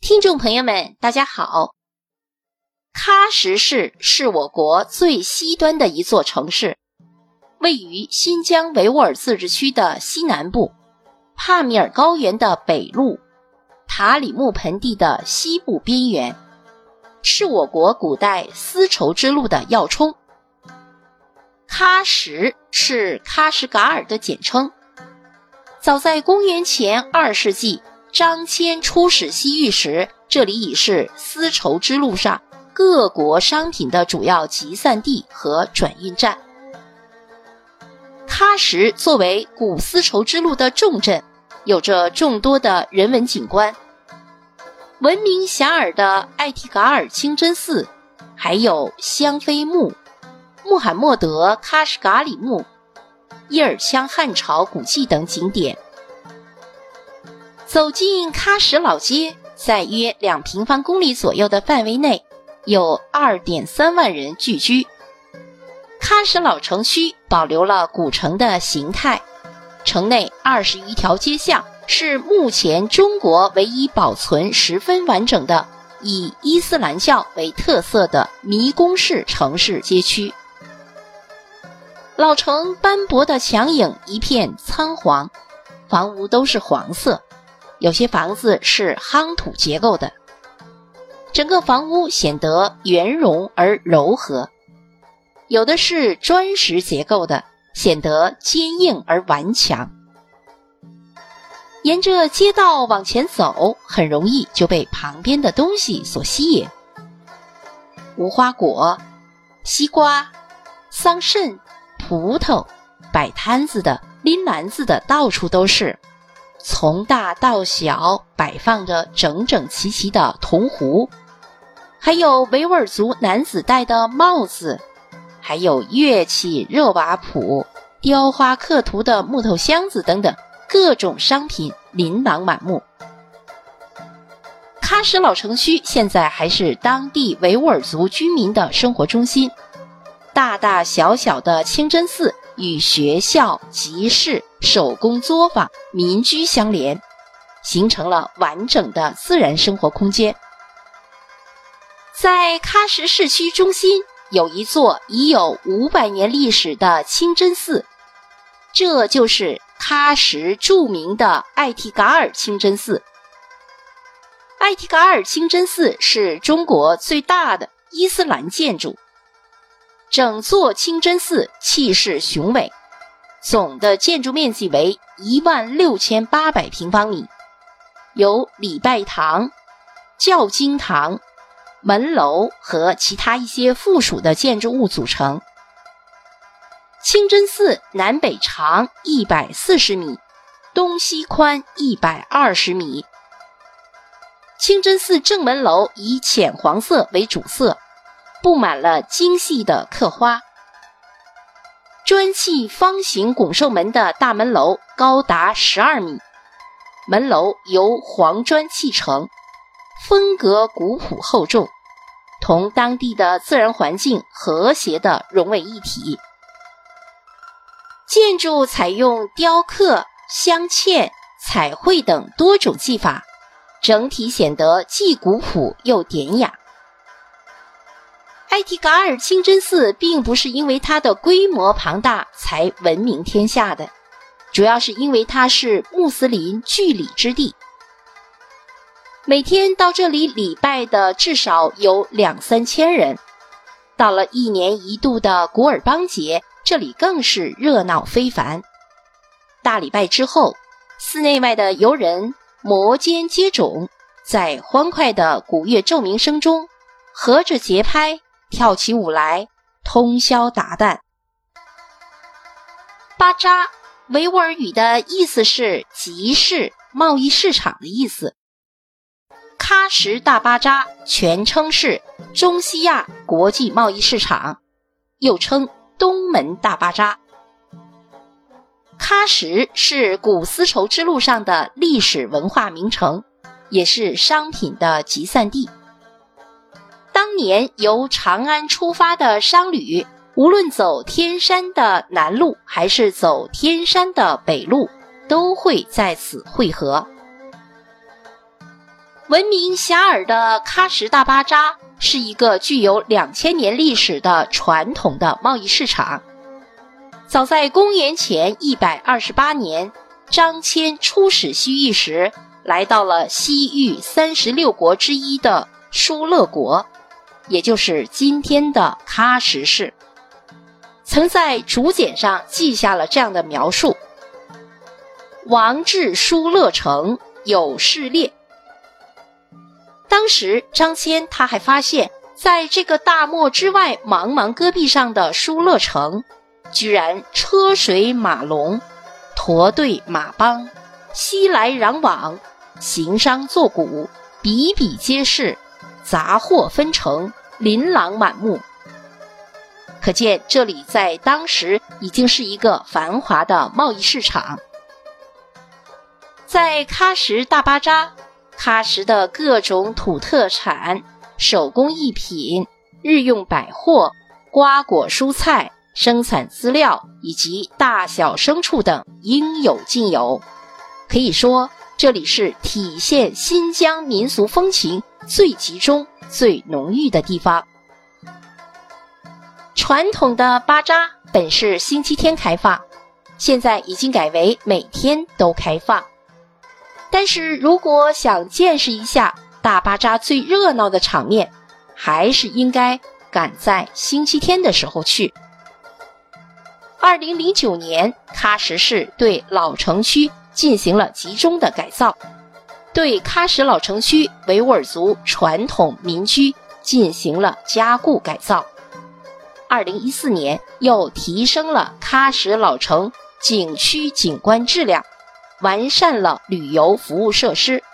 听众朋友们，大家好。喀什市是我国最西端的一座城市，位于新疆维吾尔自治区的西南部，帕米尔高原的北麓，塔里木盆地的西部边缘，是我国古代丝绸之路的要冲。喀什是喀什噶尔的简称。早在公元前二世纪。张骞出使西域时，这里已是丝绸之路上各国商品的主要集散地和转运站。喀什作为古丝绸之路的重镇，有着众多的人文景观，闻名遐迩的艾提噶尔清真寺，还有香妃墓、穆罕默德喀什噶里墓、叶尔羌汉朝古迹等景点。走进喀什老街，在约两平方公里左右的范围内，有二点三万人聚居。喀什老城区保留了古城的形态，城内二十余条街巷是目前中国唯一保存十分完整的以伊斯兰教为特色的迷宫式城市街区。老城斑驳的墙影一片苍黄，房屋都是黄色。有些房子是夯土结构的，整个房屋显得圆融而柔和；有的是砖石结构的，显得坚硬而顽强。沿着街道往前走，很容易就被旁边的东西所吸引：无花果、西瓜、桑葚、葡萄，摆摊子的、拎篮子的，到处都是。从大到小摆放着整整齐齐的铜壶，还有维吾尔族男子戴的帽子，还有乐器、热瓦普、雕花刻图的木头箱子等等，各种商品琳琅满目。喀什老城区现在还是当地维吾尔族居民的生活中心，大大小小的清真寺。与学校、集市、手工作坊、民居相连，形成了完整的自然生活空间。在喀什市区中心有一座已有五百年历史的清真寺，这就是喀什著名的艾提嘎尔清真寺。艾提嘎尔清真寺是中国最大的伊斯兰建筑。整座清真寺气势雄伟，总的建筑面积为一万六千八百平方米，由礼拜堂、教经堂、门楼和其他一些附属的建筑物组成。清真寺南北长一百四十米，东西宽一百二十米。清真寺正门楼以浅黄色为主色。布满了精细的刻花，砖砌方形拱兽门的大门楼高达十二米，门楼由黄砖砌成，风格古朴厚重，同当地的自然环境和谐的融为一体。建筑采用雕刻、镶嵌、彩绘等多种技法，整体显得既古朴又典雅。艾提噶尔清真寺并不是因为它的规模庞大才闻名天下的，主要是因为它是穆斯林聚礼之地。每天到这里礼拜的至少有两三千人。到了一年一度的古尔邦节，这里更是热闹非凡。大礼拜之后，寺内外的游人摩肩接踵，在欢快的鼓乐奏鸣声中，合着节拍。跳起舞来，通宵达旦。巴扎，维吾尔语的意思是集市、贸易市场的意思。喀什大巴扎全称是中西亚国际贸易市场，又称东门大巴扎。喀什是古丝绸之路上的历史文化名城，也是商品的集散地。当年由长安出发的商旅，无论走天山的南路还是走天山的北路，都会在此汇合。闻名遐迩的喀什大巴扎是一个具有两千年历史的传统的贸易市场。早在公元前一百二十八年，张骞出使西域时，来到了西域三十六国之一的疏勒国，也就是今天的喀什市。曾在竹简上记下了这样的描述：“王至疏勒城，有事列。”当时张骞他还发现，在这个大漠之外茫茫戈壁上的疏勒城，居然车水马龙，驼队马帮，熙来攘往，行商作贾，比比皆是，杂货纷呈，琳琅满目。可见这里在当时已经是一个繁华的贸易市场。在喀什大巴扎。喀什的各种土特产、手工艺品、日用百货、瓜果蔬菜、生产资料以及大小牲畜等应有尽有，可以说这里是体现新疆民俗风情最集中、最浓郁的地方。传统的巴扎本是星期天开放，现在已经改为每天都开放。但是如果想见识一下大巴扎最热闹的场面，还是应该赶在星期天的时候去。二零零九年，喀什市对老城区进行了集中的改造，对喀什老城区维吾尔族传统民居进行了加固改造。二零一四年，又提升了喀什老城景区景观质量。完善了旅游服务设施。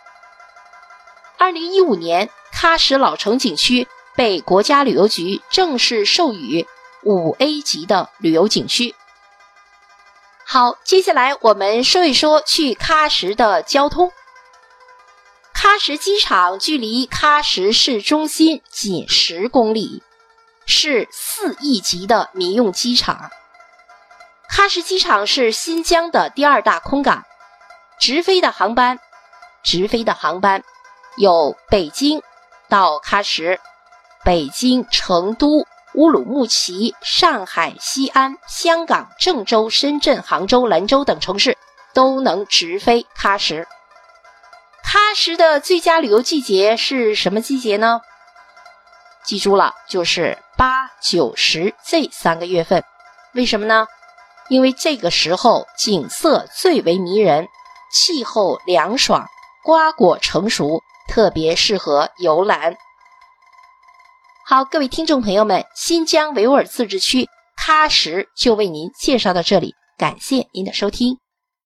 二零一五年，喀什老城景区被国家旅游局正式授予五 A 级的旅游景区。好，接下来我们说一说去喀什的交通。喀什机场距离喀什市中心仅十公里，是四亿级的民用机场。喀什机场是新疆的第二大空港。直飞的航班，直飞的航班有北京到喀什、北京、成都、乌鲁木齐、上海、西安、香港、郑州、深圳、杭州、兰州等城市都能直飞喀什。喀什的最佳旅游季节是什么季节呢？记住了，就是八、九、十这三个月份。为什么呢？因为这个时候景色最为迷人。气候凉爽，瓜果成熟，特别适合游览。好，各位听众朋友们，新疆维吾尔自治区喀什就为您介绍到这里，感谢您的收听。